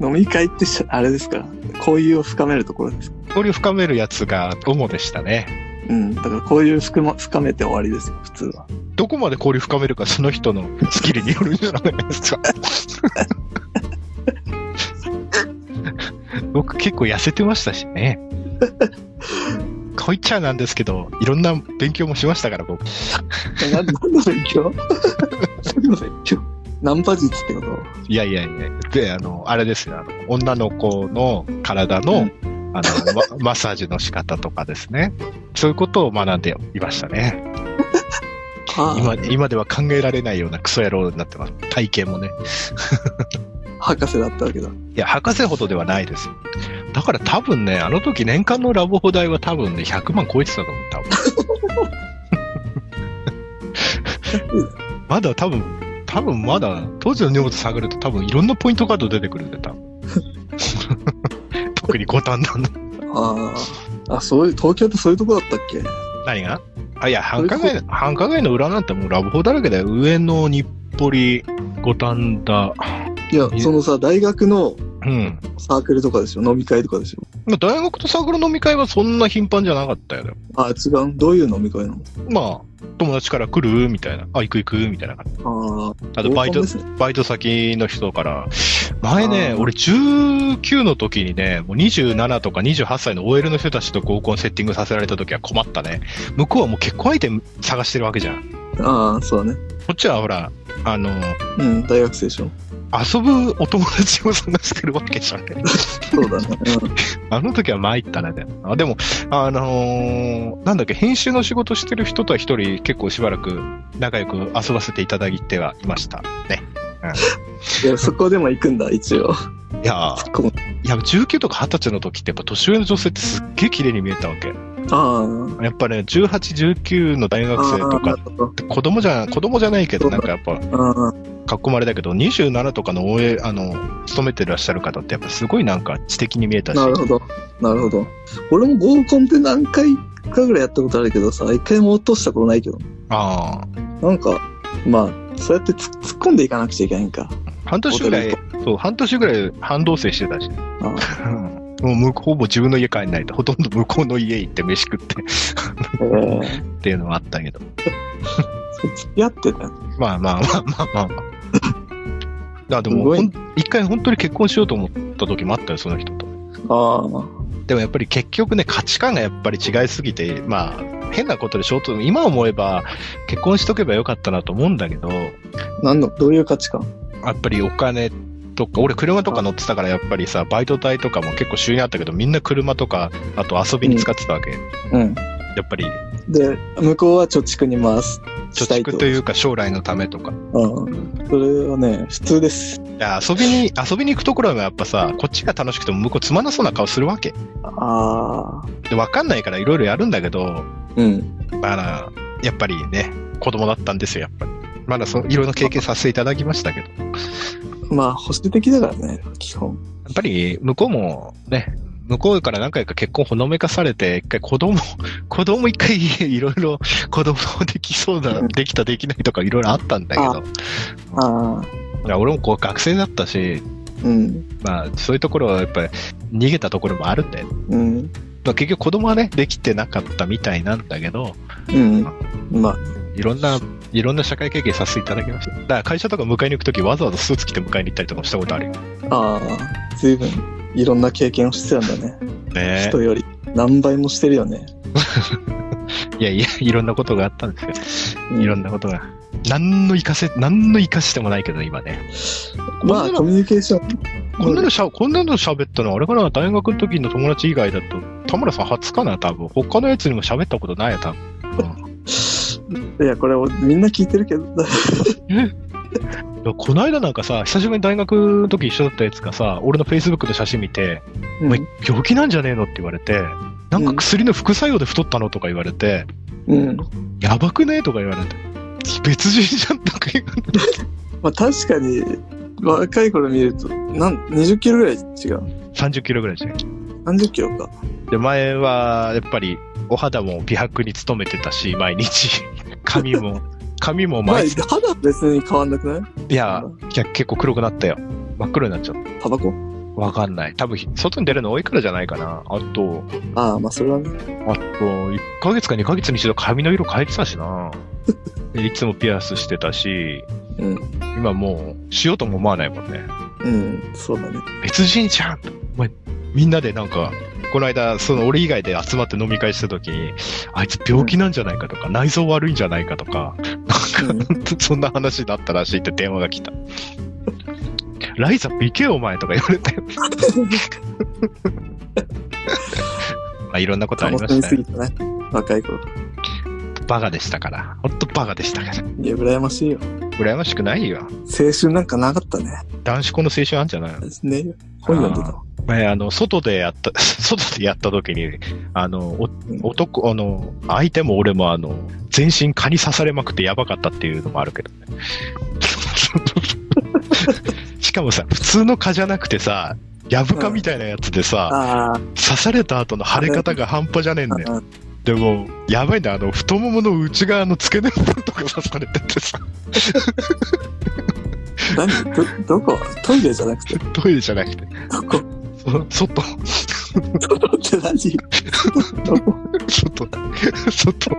[SPEAKER 2] 飲み会ってしあれですか？交友を深めるところですか？
[SPEAKER 1] 交流深めるやつが主でしたね。
[SPEAKER 2] うん。だから交友深,、ま、深めて終わりですよ、普通は。
[SPEAKER 1] どこまで交流深めるかその人のスキルによるんじゃないですか。僕結構痩せてましたしね。こう言っちゃなんですけど、いろんな勉強もしましたから、僕。
[SPEAKER 2] 何の勉強？何の勉強？ナンパ術ってこと？
[SPEAKER 1] いやいやいや。で、あの、あれですよ。あの女の子の体の、
[SPEAKER 2] うん
[SPEAKER 1] あの、マ マッサージの仕方とかですね。そういうことを学んでいましたね。
[SPEAKER 2] あ
[SPEAKER 1] 今、今では考えられないようなクソ野郎になってます。体型もね。
[SPEAKER 2] 博士だったわけだ。
[SPEAKER 1] いや、博士ほどではないですよ。だから多分ね、あの時年間のラブホ代は多分ね、100万超えてたと思う、多分。まだ多分、多分まだ、当時の荷物探ると多分いろんなポイントカード出てくるんで、多分。特に五反田の。
[SPEAKER 2] ああ。あ、そういう、東京ってそういうとこだったっけ？
[SPEAKER 1] 何が？あ、いや、繁華街、繁華街の裏なんてもうラブホだらけだよ。上野、日暮里、五反田。
[SPEAKER 2] いや、そのさ、大学の
[SPEAKER 1] うん。
[SPEAKER 2] サークルとかですよ。飲み会とかですよ。
[SPEAKER 1] まあ大学とサークル飲み会はそんな頻繁じゃなかったよ。でも
[SPEAKER 2] あ、違う？どういう飲み会なの？
[SPEAKER 1] まあ、友達から来るみたいな。あ、行く行くみたいな感じ。
[SPEAKER 2] ああ。
[SPEAKER 1] あと、バイト
[SPEAKER 2] ね
[SPEAKER 1] バイト先の人から、前ね、俺19の時にね、もう27とか28歳の OL の人たちと合コンセッティングさせられた時は困ったね。向こうはもう結婚相手探してるわけじゃん。
[SPEAKER 2] ああ、そうだね。
[SPEAKER 1] こっちはほら、あの、
[SPEAKER 2] うん、大学生でしょ。
[SPEAKER 1] 遊ぶお友達を探してるわけじゃん。
[SPEAKER 2] そうだね。
[SPEAKER 1] あの時は参ったね。でもあでも、あのーなんだっけ、編集の仕事してる人とは一人結構しばらく仲良く遊ばせていただいてはいましたね。
[SPEAKER 2] うん。いや、そこでも行くんだ、一応。
[SPEAKER 1] いやいや、19とか20歳の時ってやっぱ年上の女性ってすっげえ綺麗に見えたわけ。
[SPEAKER 2] ああ。
[SPEAKER 1] やっぱね、18、19の大学生とか。って子供じゃ、子供じゃないけど、なんかやっぱ、
[SPEAKER 2] あ
[SPEAKER 1] かっこまれだけど、27とかの OA、あの、勤めてらっしゃる方ってやっぱすごいなんか知的に見えた
[SPEAKER 2] あ、
[SPEAKER 1] し。
[SPEAKER 2] なるほど。なるほど。俺も合コンって何回かぐらいやったことあるけどさ、一回も落としたことないけど。
[SPEAKER 1] ああ。
[SPEAKER 2] なんか、まあ、そうやってつ突っ込んでいかなくちゃいけないんか。
[SPEAKER 1] 半年ぐらい、そう、半年ぐらい半同棲してたし。
[SPEAKER 2] あ
[SPEAKER 1] もう向こうほぼ自分の家帰んないと、ほとんど向こうの家行って飯食って
[SPEAKER 2] えー、
[SPEAKER 1] っていうのはあったけど。
[SPEAKER 2] 付き合ってたよ
[SPEAKER 1] まあまあまあまあまあまあ。あでも、一回本当に結婚しようと思った時もあったよ、その人と。
[SPEAKER 2] あ
[SPEAKER 1] でもやっぱり結局ね、価値観がやっぱり違いすぎて、まあ、変なことでショート、今思えば結婚しとけばよかったなと思うんだけど、
[SPEAKER 2] あ。なんの、どういう価値観？
[SPEAKER 1] やっぱりお金とか、俺車とか乗ってたからやっぱりさ、バイト代とかも結構収入あったけど、みんな車とか、あと遊びに使ってたわけ。
[SPEAKER 2] うん。
[SPEAKER 1] やっぱり、
[SPEAKER 2] で、向こうは貯蓄に回す。
[SPEAKER 1] 貯蓄というか将来のためとか。
[SPEAKER 2] うん。それはね、普通です。
[SPEAKER 1] いや、遊びに、遊びに行くところがやっぱさ、こっちが楽しくても向こうつまんなそうな顔するわけ。
[SPEAKER 2] ああ。
[SPEAKER 1] で、わかんないからいろいろやるんだけど、
[SPEAKER 2] うん。
[SPEAKER 1] まあ、やっぱりね、子供だったんですよ、やっぱり。まだそいろいろ経験させていただきましたけど。や
[SPEAKER 2] まあ、保守的だからね、基本。
[SPEAKER 1] っぱり向こうもね、向こうから何回か結婚ほのめかされて、一回子供、子供一回 いろいろ 子供できそうな、できたできないとかいろいろあったんだけど、
[SPEAKER 2] ああ。
[SPEAKER 1] 俺もこう学生だったし、
[SPEAKER 2] うん。
[SPEAKER 1] まあそういうところはやっぱり逃げたところもあるんだよ。
[SPEAKER 2] うん。
[SPEAKER 1] まあ、結局子供はね、できてなかったみたいなんだけど、
[SPEAKER 2] うん。まあ、
[SPEAKER 1] いろんな、いろんな社会経験させていただきました。だから会社とか迎えに行くときわざわざスーツ着て迎えに行ったりとかもしたことあるよ。
[SPEAKER 2] ああ、随分いろんな経験をしてたんだね。
[SPEAKER 1] ね
[SPEAKER 2] 人より。何倍もしてるよね。
[SPEAKER 1] いやいや、いろんなことがあったんですよ。
[SPEAKER 2] うん
[SPEAKER 1] いろんなことが。何の活かせ、何の活かしてもないけど、今ね。
[SPEAKER 2] まあ、コミュニケーション。
[SPEAKER 1] こんなのしゃ、こんなの喋ったの、あれかな、大学の時の友達以外だと、田村さん初かな、多分。他のやつにも喋ったことないよ、多分。
[SPEAKER 2] いや、これみんな聞いてるけど。
[SPEAKER 1] この間なんかさ、久しぶりに大学の時一緒だったやつがさ、俺の Facebook の写真見て、お前病気なんじゃねえのって言われて、なんか薬の副作用で太ったのとか言われて、
[SPEAKER 2] うん。
[SPEAKER 1] やばくねとか言われて、別人じゃんとか言われて、
[SPEAKER 2] まあ、確かに、若い頃見ると、なん、20キロぐらい違う。
[SPEAKER 1] 30キロぐらいじゃん。
[SPEAKER 2] 30キロか。
[SPEAKER 1] で、前は、やっぱり、お肌も美白に努めてたし、毎日。髪も、髪も
[SPEAKER 2] まあ、
[SPEAKER 1] 毎日。
[SPEAKER 2] 肌は別に変わんなくない？
[SPEAKER 1] いや、いや結構黒くなったよ。真っ黒になっちゃっ
[SPEAKER 2] タバコ？
[SPEAKER 1] た。わかんない。多分、外に出るの多いからじゃないかな。あと、
[SPEAKER 2] ああ、まあ、それはね。
[SPEAKER 1] あと、1ヶ月か2ヶ月に一度髪の色変えてたしな。で いつもピアスしてたし、
[SPEAKER 2] うん。
[SPEAKER 1] 今もう、しようとも思わないもんね。
[SPEAKER 2] うん、そうだね。
[SPEAKER 1] 別人じゃんお前、みんなでなんか、この間、その俺以外で集まって飲み会した時に、あいつ病気なんじゃないかとか、内臓悪いんじゃないかとか、なんか、そんな話だったらしいって電話が来た。ライザ、ビケお前とか言われたよ。まあ、いろんなことありましたね
[SPEAKER 2] ね。若い頃。
[SPEAKER 1] バカでしたから。ほんとバカでしたから。
[SPEAKER 2] いや、羨ましいよ。
[SPEAKER 1] 羨ましくないよ。
[SPEAKER 2] 青春なんかなかったね。
[SPEAKER 1] 男子校の青春あんじゃないの？
[SPEAKER 2] ね本読んでた。
[SPEAKER 1] 前、あの、外でやった、外でやった時に、あの、男、あの、相手も俺もあの、全身蚊に刺されまくってやばかったっていうのもあるけどね。しかもさ、普通の蚊じゃなくてさ、ヤブ蚊みたいなやつでさ、
[SPEAKER 2] あ
[SPEAKER 1] 刺された後の腫れ方が半端じゃねえんだよ。
[SPEAKER 2] あ、
[SPEAKER 1] でも、やばいんだ、あの、太ももの内側の付け根部分とか刺されててさ、
[SPEAKER 2] 何？ど、どこ？トイレじゃなくて、
[SPEAKER 1] トイレじゃなくて、
[SPEAKER 2] どこ？
[SPEAKER 1] そ外、
[SPEAKER 2] どこって何？どこ？
[SPEAKER 1] 外、外、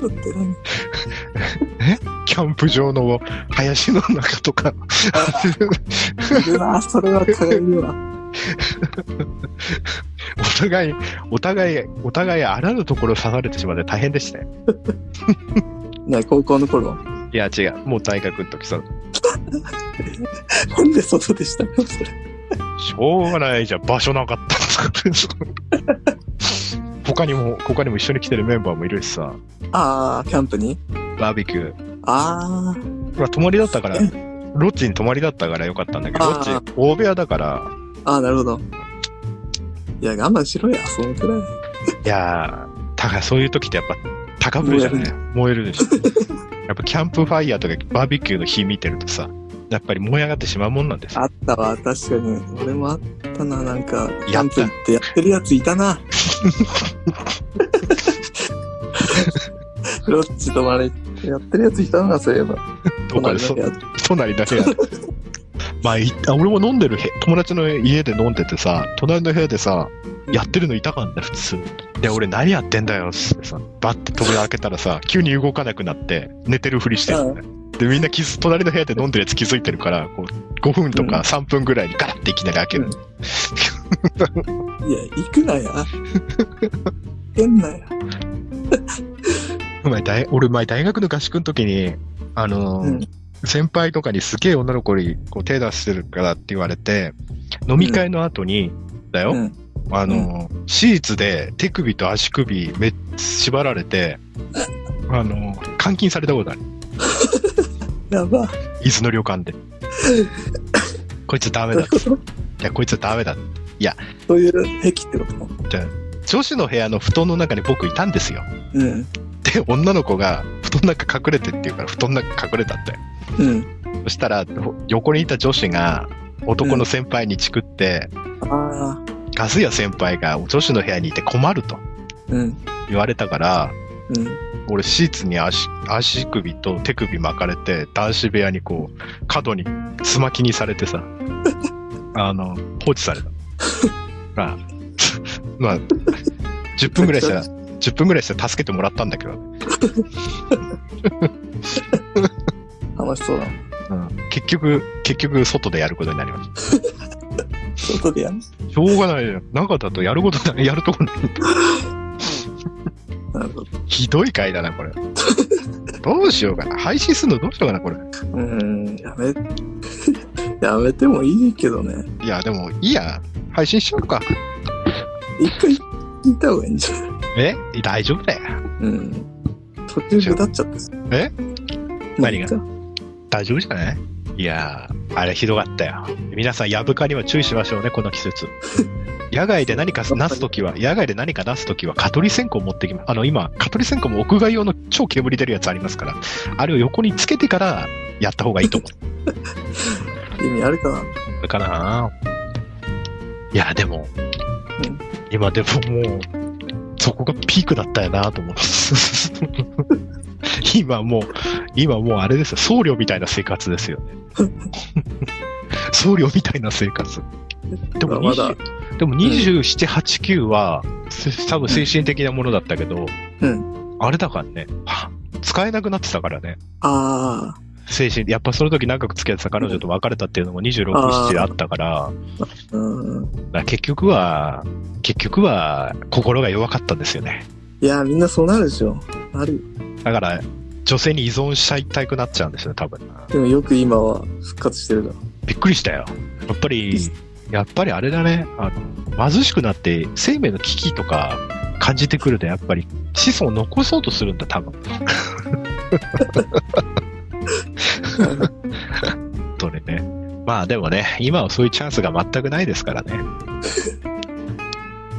[SPEAKER 2] どって何？
[SPEAKER 1] キャンプ場の林の中とか、
[SPEAKER 2] いるな、それは蚊がいるわ。
[SPEAKER 1] お互い、お互い、お互いあらぬところ刺されてしまって大変でしたよ。
[SPEAKER 2] な、高校の頃？
[SPEAKER 1] いや、違う。もう大学の時さ、
[SPEAKER 2] なんで外でしたの？それ。
[SPEAKER 1] しょうがないじゃん。場所なかったんですから。他にも、他にも一緒に来てるメンバーもいるしさ、
[SPEAKER 2] ああ、キャンプに？
[SPEAKER 1] バーベキュー。
[SPEAKER 2] ああ、
[SPEAKER 1] まあ、泊まりだったから、ロッジに泊まりだったからよかったんだけど、ロッジ、大部屋だから、
[SPEAKER 2] ああ、なるほど。いや、我慢しろや、そのくらい。
[SPEAKER 1] いやー、たかそういう時ってやっぱ、高ぶるじゃない燃えるでしょ。やっぱキャンプファイヤーとかバーベキューの火見てるとさ、やっぱり燃え上がってしまうもんなんですよ。
[SPEAKER 2] あったわ、確かに。俺もあったな、なんか、キャンプ行ってやってるやついたな。ロッチ泊まれ、やってるやついたな、そういえば。
[SPEAKER 1] どこでそ
[SPEAKER 2] 隣の部屋
[SPEAKER 1] 隣の部屋で。まあ、俺も飲んでるへ、友達の家で飲んでてさ、隣の部屋でさ、やってるのいたからね、普通。で、俺何やってんだよ、つってさ、バッて扉開けたらさ、急に動かなくなって、寝てるふりしてるのね。で、みんな気づ、隣の部屋で飲んでるやつ気づいてるから、こう、5分とか3分ぐらいにガラッていきなり開ける。
[SPEAKER 2] いや、行くなや。行けんなや。
[SPEAKER 1] お前大俺前大学の合宿の時に、あのー
[SPEAKER 2] うん
[SPEAKER 1] 先輩とかにすげえ女の子にこう手出してるからって言われて、飲み会の後に、だよ、
[SPEAKER 2] うん
[SPEAKER 1] あの、シーツで手首と足首めっ縛られて、あの、監禁されたことある。
[SPEAKER 2] やば。
[SPEAKER 1] 伊豆の旅館で。こいつダメだ。いや、こいつダメだ。
[SPEAKER 2] そういう癖ってこと
[SPEAKER 1] 女子の部屋の布団の中に僕いたんですよ。
[SPEAKER 2] うん。
[SPEAKER 1] で、女の子が布団の中隠れてって言うから布団の中隠れたんだよ。
[SPEAKER 2] うん。
[SPEAKER 1] そしたら、横にいた女子が男の先輩にチクって、
[SPEAKER 2] ああ。
[SPEAKER 1] ガス屋先輩が女子の部屋にいて困ると
[SPEAKER 2] うん。
[SPEAKER 1] 言われたから、
[SPEAKER 2] うん。
[SPEAKER 1] 俺シーツに足足首と手首巻かれて男子部屋にこう角につまきにされてさ あの放置された まあまあ10分ぐらいしたら10分ぐらいしたら助けてもらったんだけど、
[SPEAKER 2] 楽しそうだ。
[SPEAKER 1] うん、結局結局外でやることになりまし
[SPEAKER 2] 外でやる？
[SPEAKER 1] たしょうがないよ。中だとやることないやるとこない。
[SPEAKER 2] なるほど。
[SPEAKER 1] ひどい回だなこれ。どうしようかな。配信するのどうしようかなこれ。
[SPEAKER 2] うん。やめ、やめてもいいけどね。
[SPEAKER 1] いやでもいいや。配信しようか。
[SPEAKER 2] 一回聞いた方がいいんじゃない？
[SPEAKER 1] え？大丈夫だよ
[SPEAKER 2] うん。途中で立っちゃってさ。
[SPEAKER 1] え？何が？
[SPEAKER 2] が？
[SPEAKER 1] 大丈夫じゃない？いやー、あれひどかったよ。皆さん、ヤブカには注意しましょうね、この季節。野外で何かなすときは、野外で何かなすときは、蚊取り線香を持ってきます。あの、今、蚊取り線香も屋外用の超煙出るやつありますから、あれを横につけてからやった方がいいと思う。
[SPEAKER 2] 意味あるかな？
[SPEAKER 1] それかな？いや、でも、
[SPEAKER 2] うん
[SPEAKER 1] 今でももう、そこがピークだったよなと思って。今もう、今もうあれですよ、僧侶みたいな生活ですよね。僧侶みたいな生活。でも
[SPEAKER 2] まだ
[SPEAKER 1] 20、でも27、8、9は、せ多分精神的なものだったけど、
[SPEAKER 2] うん
[SPEAKER 1] あれだからね、は使えなくなってたからね。
[SPEAKER 2] あ
[SPEAKER 1] 精神、やっぱその時長く付き合ってた彼女と別れたっていうのも26、
[SPEAKER 2] あー
[SPEAKER 1] 7あったから、
[SPEAKER 2] あ。うん。
[SPEAKER 1] だから結局は、結局は心が弱かったんですよね。
[SPEAKER 2] いや、みんなそうなるでしょ。なる。
[SPEAKER 1] だから、女性に依存しちゃいたくなっちゃうんですよ、多分。
[SPEAKER 2] でもよく今は復活してるだろ。
[SPEAKER 1] びっくりしたよ。やっぱり、やっぱりあれだね、あの、貧しくなって生命の危機とか感じてくると、やっぱり子孫を残そうとするんだ、多分。とね。まあでもね、今はそういうチャンスが全くないですからね。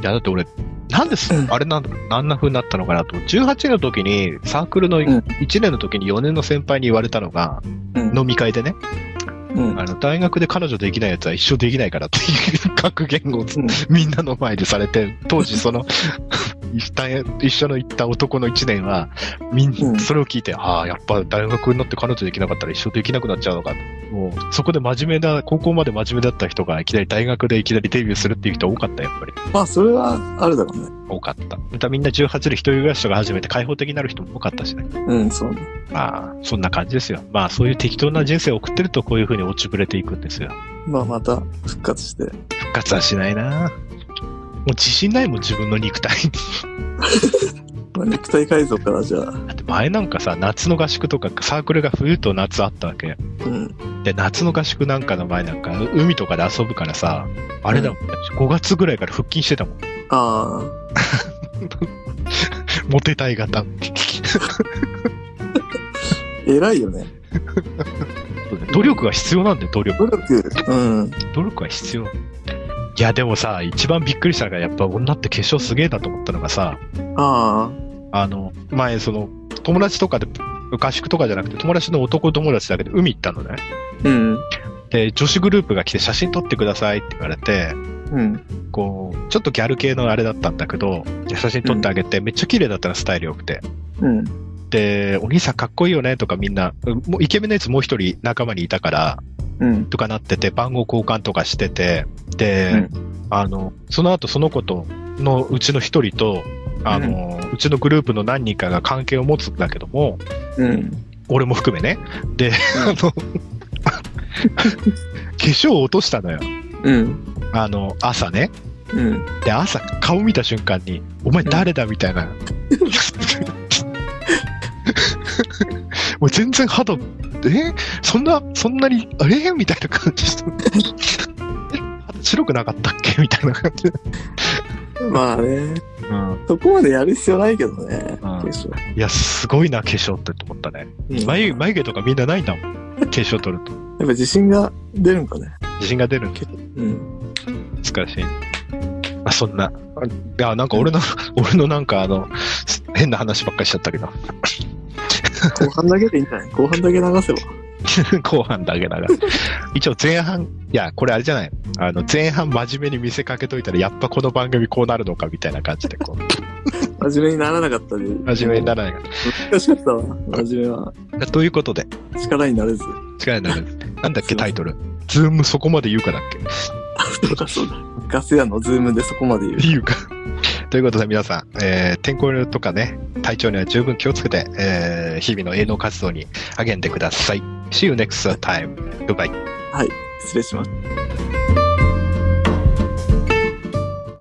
[SPEAKER 1] いや、だって俺、なんです、
[SPEAKER 2] うん
[SPEAKER 1] あれなんだ、あんな風になったのかなと。18の時に、サークルの
[SPEAKER 2] ん
[SPEAKER 1] 1年の時に4年の先輩に言われたのが、
[SPEAKER 2] うん。
[SPEAKER 1] 飲み会でね、
[SPEAKER 2] うん。
[SPEAKER 1] あの、大学で彼女できないやつは一生できないからっていう格言を
[SPEAKER 2] うん
[SPEAKER 1] みんなの前でされて、当時その、一緒一緒の行った男の一年は、みん
[SPEAKER 2] うん
[SPEAKER 1] それを聞いて、ああ、やっぱ大学になって彼女できなかったら一生できなくなっちゃうのかと。もう、そこで真面目な、高校まで真面目だった人がいきなり大学でいきなりデビューするっていう人多かった、やっぱり。
[SPEAKER 2] まあ、それはあるだろうね。
[SPEAKER 1] 多かった。またみんな18で一人暮らしとか始めて開放的になる人も多かったしね。
[SPEAKER 2] うん、そうね。
[SPEAKER 1] まあ、そんな感じですよ。まあ、そういう適当な人生を送ってるとこういう風に落ちぶれていくんですよ。
[SPEAKER 2] まあ、また復活して。
[SPEAKER 1] 復活はしないなもう自信ないもん、自分の肉体に。
[SPEAKER 2] まあ、肉体改造からじゃあ、
[SPEAKER 1] だって前なんかさ、夏の合宿とかサークルが冬と夏あったわけ。
[SPEAKER 2] うん。
[SPEAKER 1] で、夏の合宿なんかの前なんか、う海とかで遊ぶからさ、あれだもん、5月ぐらいから腹筋してたもん。
[SPEAKER 2] あ
[SPEAKER 1] モテたい型。
[SPEAKER 2] あ、偉いよね。
[SPEAKER 1] 努力が必要なんだよ、努力。
[SPEAKER 2] 努力。うん。
[SPEAKER 1] 努力は必要。いや、でもさ、一番びっくりしたのが、やっぱ女って化粧すげえなと思ったのがさ、
[SPEAKER 2] あ
[SPEAKER 1] あの、前、その、友達とかで、合宿とかじゃなくて、友達の男友達だけで海行ったのね。
[SPEAKER 2] あ。うん。
[SPEAKER 1] で、女子グループが来て写真撮ってくださいって言われて、
[SPEAKER 2] うん。
[SPEAKER 1] こう、ちょっとギャル系のあれだったんだけど、写真撮ってあげて、めっちゃ綺麗だったの、スタイル良くて。
[SPEAKER 2] うん。
[SPEAKER 1] で、お兄さんかっこいいよねとかみんな、うんもうイケメンのやつもう一人仲間にいたから、
[SPEAKER 2] うん。
[SPEAKER 1] とかなってて、番号交換とかしてて、で、あの、その後その子と、のうちの一人と、あの、うちのグループの何人かが関係を持つんだけども、
[SPEAKER 2] うん。
[SPEAKER 1] 俺も含めね。で、あの、化粧を落としたのよ。
[SPEAKER 2] うん。
[SPEAKER 1] あの、朝ね。
[SPEAKER 2] うん。
[SPEAKER 1] で、朝顔見た瞬間に、お前誰だみたいな。もう全然肌、え？そんな、そんなに、え？みたいな感じして。白くなかったっけ？みたいな感じで。
[SPEAKER 2] まあね、
[SPEAKER 1] うん。
[SPEAKER 2] そこまでやる必要ないけどね、
[SPEAKER 1] うん。いや、すごいな、化粧ってと思ったね。
[SPEAKER 2] うん
[SPEAKER 1] 眉眉毛とかみんなないんだもん。化粧取ると。
[SPEAKER 2] やっぱ自信が出るんかね。
[SPEAKER 1] 自信が出るんで
[SPEAKER 2] うん。
[SPEAKER 1] 難しい。あ、そんな。いや、なんか俺の、俺のなんかあの、変な話ばっかりしちゃったけど。
[SPEAKER 2] 後半だけでいいんじゃない？後半だけ流せば。
[SPEAKER 1] 後半だけだが。一応前半、いや、これあれじゃない。あの、前半真面目に見せかけといたら、やっぱこの番組こうなるのかみたいな感じで、こう、
[SPEAKER 2] 真面目にならなかったで。
[SPEAKER 1] 真面目にならないか
[SPEAKER 2] 難しかったわ。真面目は。
[SPEAKER 1] ら。ということで、
[SPEAKER 2] 力になれず。
[SPEAKER 1] 違いないなんだっけ、タイトル。ズームそこまで言うかだっけ
[SPEAKER 2] そうだそうだ？ガス屋のズームでそこまで言う。
[SPEAKER 1] 言うか。ということで皆さん、えー天候とかね、体調には十分気をつけて、えー日々の営農活動に励んでください。See you next time. Goodbye.
[SPEAKER 2] はい、失礼します。